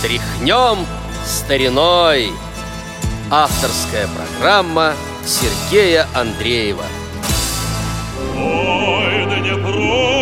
Тряхнем стариной. Авторская программа Сергея Андреева. Ой, Днепро, Днепро,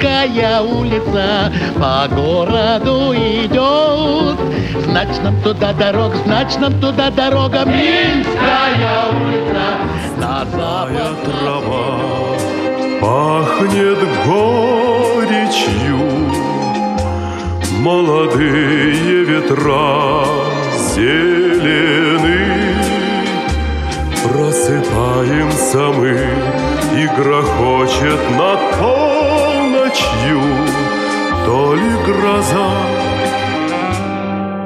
Минская улица по городу идет. Значит, нам туда дорога, значит, нам туда дорога. Минская улица на запад. трава пахнет горечью, Молодые ветра зелены. Просыпаемся мы, и грохочет над полночью То ли гроза,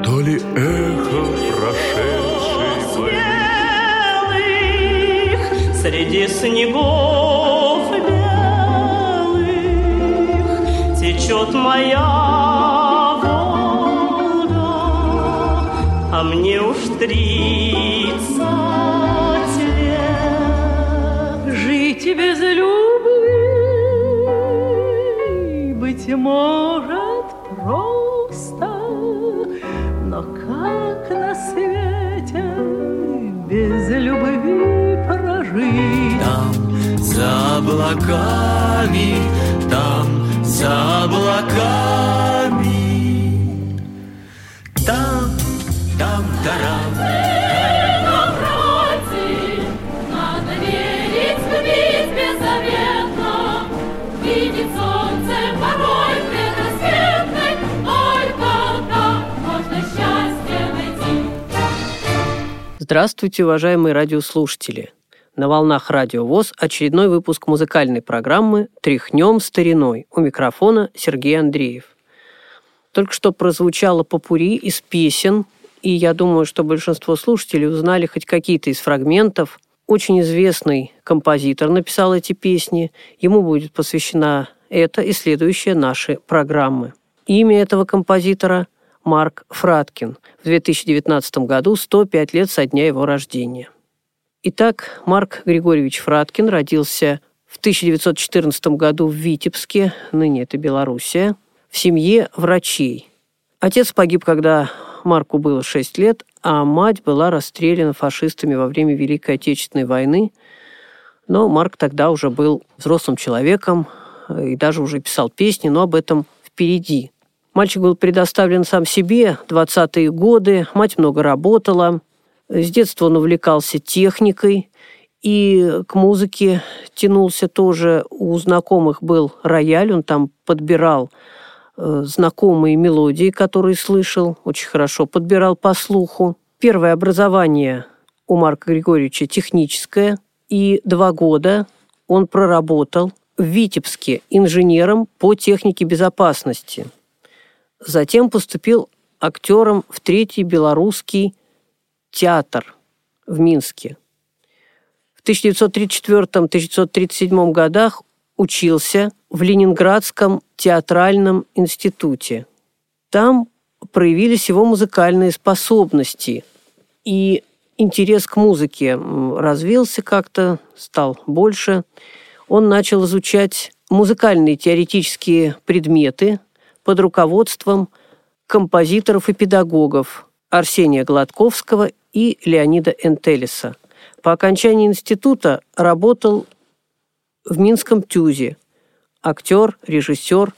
то ли эхо прошедшей войны. белых Среди снегов белых Течет моя вода А мне уж тридцать лет Жить без любви Быть может просто но как на свете без любви прожить? Там за облаками, там за облаками, Здравствуйте, уважаемые радиослушатели! На волнах Радио ВОЗ очередной выпуск музыкальной программы «Тряхнем стариной». У микрофона Сергей Андреев. Только что прозвучало попури из песен, и я думаю, что большинство слушателей узнали хоть какие-то из фрагментов. Очень известный композитор написал эти песни. Ему будет посвящена эта и следующая наши программы. Имя этого композитора – Марк Фраткин. В 2019 году 105 лет со дня его рождения. Итак, Марк Григорьевич Фраткин родился в 1914 году в Витебске, ныне это Белоруссия, в семье врачей. Отец погиб, когда Марку было 6 лет, а мать была расстреляна фашистами во время Великой Отечественной войны. Но Марк тогда уже был взрослым человеком и даже уже писал песни, но об этом впереди. Мальчик был предоставлен сам себе, 20-е годы, мать много работала. С детства он увлекался техникой и к музыке тянулся тоже. У знакомых был рояль, он там подбирал э, знакомые мелодии, которые слышал, очень хорошо подбирал по слуху. Первое образование у Марка Григорьевича техническое, и два года он проработал в Витебске инженером по технике безопасности. Затем поступил актером в Третий белорусский театр в Минске. В 1934-1937 годах учился в Ленинградском театральном институте. Там проявились его музыкальные способности, и интерес к музыке развился как-то, стал больше. Он начал изучать музыкальные теоретические предметы под руководством композиторов и педагогов Арсения Гладковского и Леонида Энтелеса. По окончании института работал в Минском ТЮЗе. Актер, режиссер,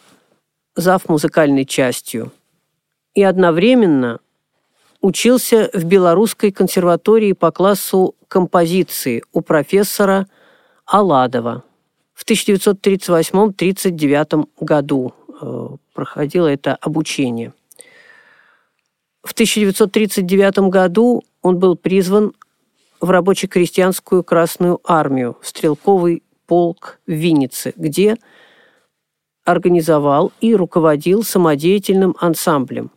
зав. музыкальной частью. И одновременно учился в Белорусской консерватории по классу композиции у профессора Аладова. В 1938-1939 году проходило это обучение. В 1939 году он был призван в рабоче-крестьянскую Красную армию, в стрелковый полк в Виннице, где организовал и руководил самодеятельным ансамблем.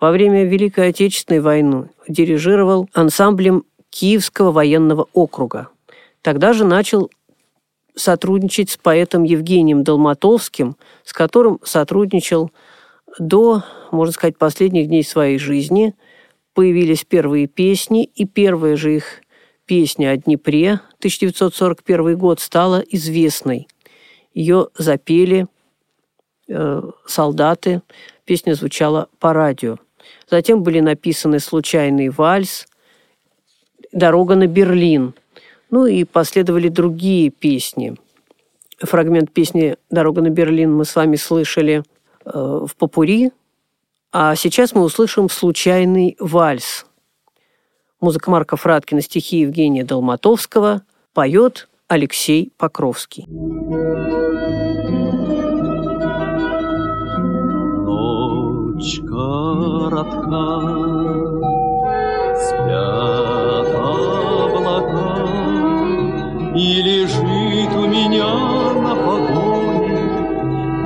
Во время Великой Отечественной войны дирижировал ансамблем Киевского военного округа. Тогда же начал сотрудничать с поэтом Евгением Долматовским, с которым сотрудничал До, можно сказать, последних дней своей жизни появились первые песни, и первая же их песня о Днепре, 1941 год, стала известной. Ее запели э, солдаты, песня звучала по радио. Затем были написаны «Случайный вальс», «Дорога на Берлин». Ну и последовали другие песни. Фрагмент песни «Дорога на Берлин» мы с вами слышали э, в Попури, а сейчас мы услышим «Случайный вальс». Музыка Марка Фраткина, стихи Евгения Долматовского поет Алексей Покровский. Ночь коротка, спят И лежит у меня на погоне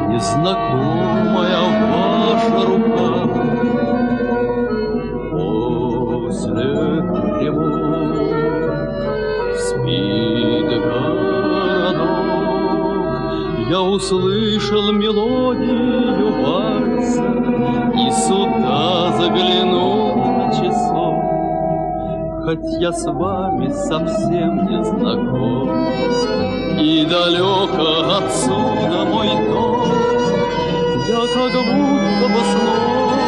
Незнакомая ваша рука. После тревог спит городок, Я услышал мелодию вальса И сюда заглянул на часов. Хоть я с вами совсем не знаком, И далеко отсюда мой дом, Я как будто бы снова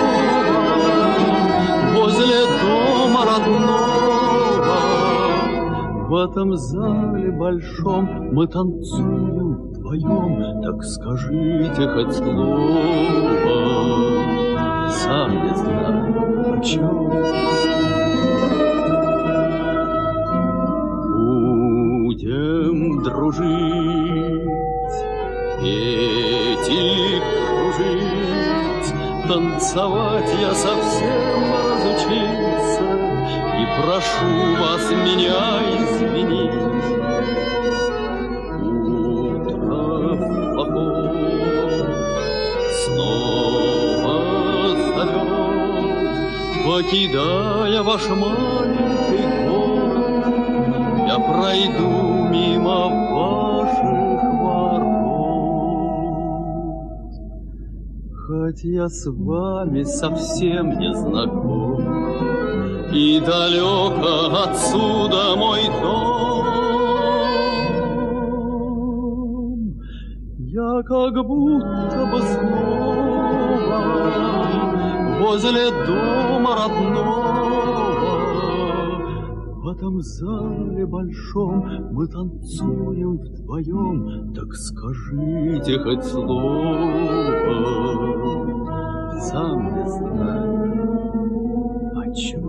Возле дома родного. В этом зале большом мы танцуем вдвоем, Так скажите хоть слово, Сам не знаю о чем. Танцевать я совсем разучился, И прошу вас меня извинить. Утро в поход снова зовет, Покидая ваш маленький город, Я пройду мимо ваших Хоть я с вами совсем не знаком, И далеко отсюда мой дом, Я как будто бы снова Возле дома родного В этом зале большом Мы танцуем вдвоем Так скажите хоть слово Сам не знаю о чем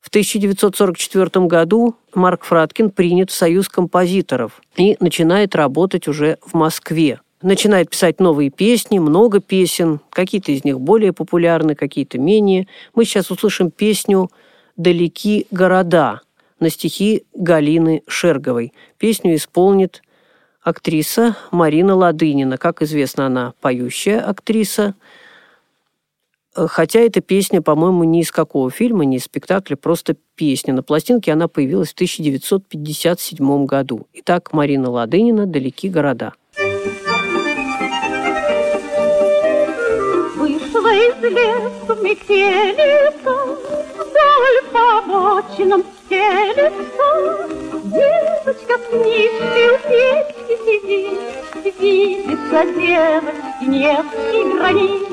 В 1944 году Марк Фраткин принят в Союз композиторов и начинает работать уже в Москве. Начинает писать новые песни, много песен, какие-то из них более популярны, какие-то менее. Мы сейчас услышим песню «Далеки города» на стихи Галины Шерговой. Песню исполнит актриса Марина Ладынина. Как известно, она поющая актриса – Хотя эта песня, по-моему, ни из какого фильма, ни из спектакля, просто песня. На пластинке она появилась в 1957 году. Итак, Марина Ладынина «Далеки города». Вышла из лесу метелица, Вдоль по обочинам стелется. Девочка с книжкой у печки сидит, Видится девочке Невский гранит.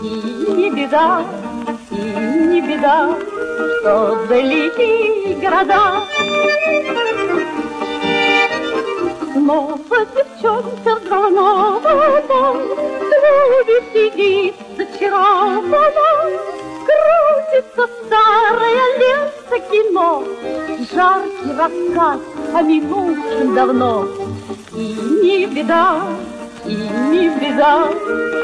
И не беда, и не беда, Что далеки города. Снова девчонка взволнована, В клубе сидит зачарована, Крутится старое лето кино, Жаркий рассказ о минувшем давно. И не беда, и не беда,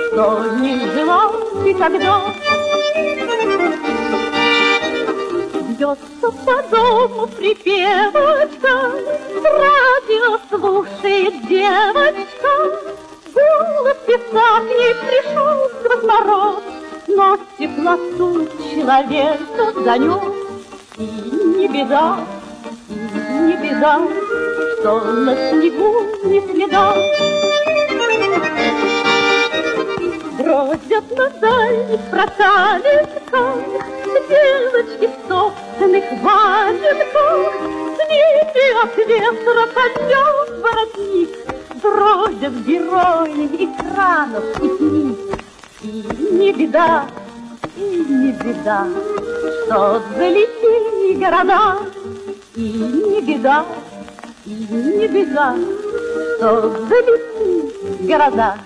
что не жила никогда. Бьется по дому припевочка, радио слушает девочка. Голос к ней пришел сквозь мороз, но теплоту человека занес. И не беда, и не беда, что на снегу не следа. на дальних проталинках, Девочки в собственных валенках, С ними от ветра поднес воротник, Бродят герои экранов и книг. Не беда, и не беда, Что залетели города, И не беда, и не беда, Что залетели города.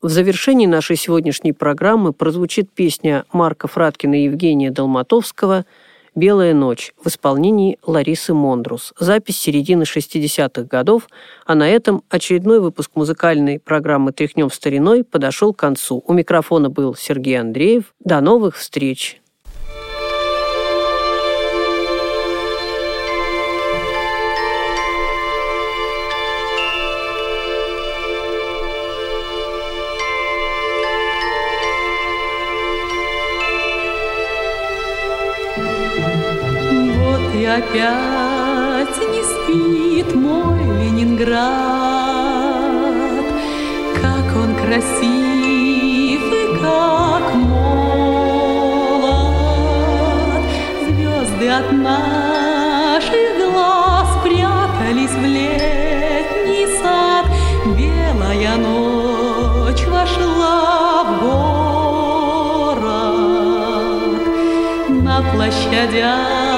В завершении нашей сегодняшней программы прозвучит песня Марка Фраткина и Евгения Долматовского «Белая ночь» в исполнении Ларисы Мондрус. Запись середины 60-х годов, а на этом очередной выпуск музыкальной программы «Тряхнем стариной» подошел к концу. У микрофона был Сергей Андреев. До новых встреч! Опять не спит мой Ленинград, Как он красив и как молод. Звезды от наших глаз прятались в летний сад. Белая ночь вошла в город. На площадях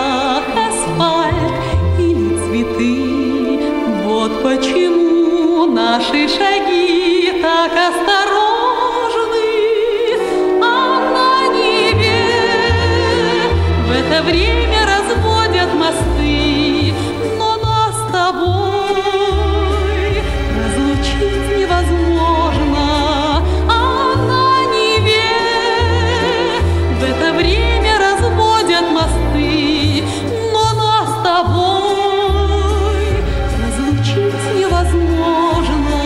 это время разводят мосты. Но нас с тобой разлучить невозможно. А на Неве в это время разводят мосты. Но нас с тобой разлучить невозможно.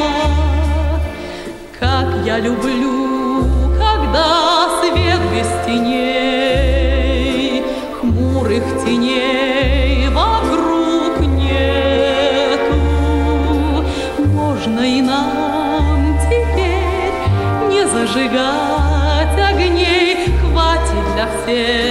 Как я люблю, когда свет без теней, хмурых теней вокруг нету. Можно и нам теперь не зажигать огней, хватит для всех.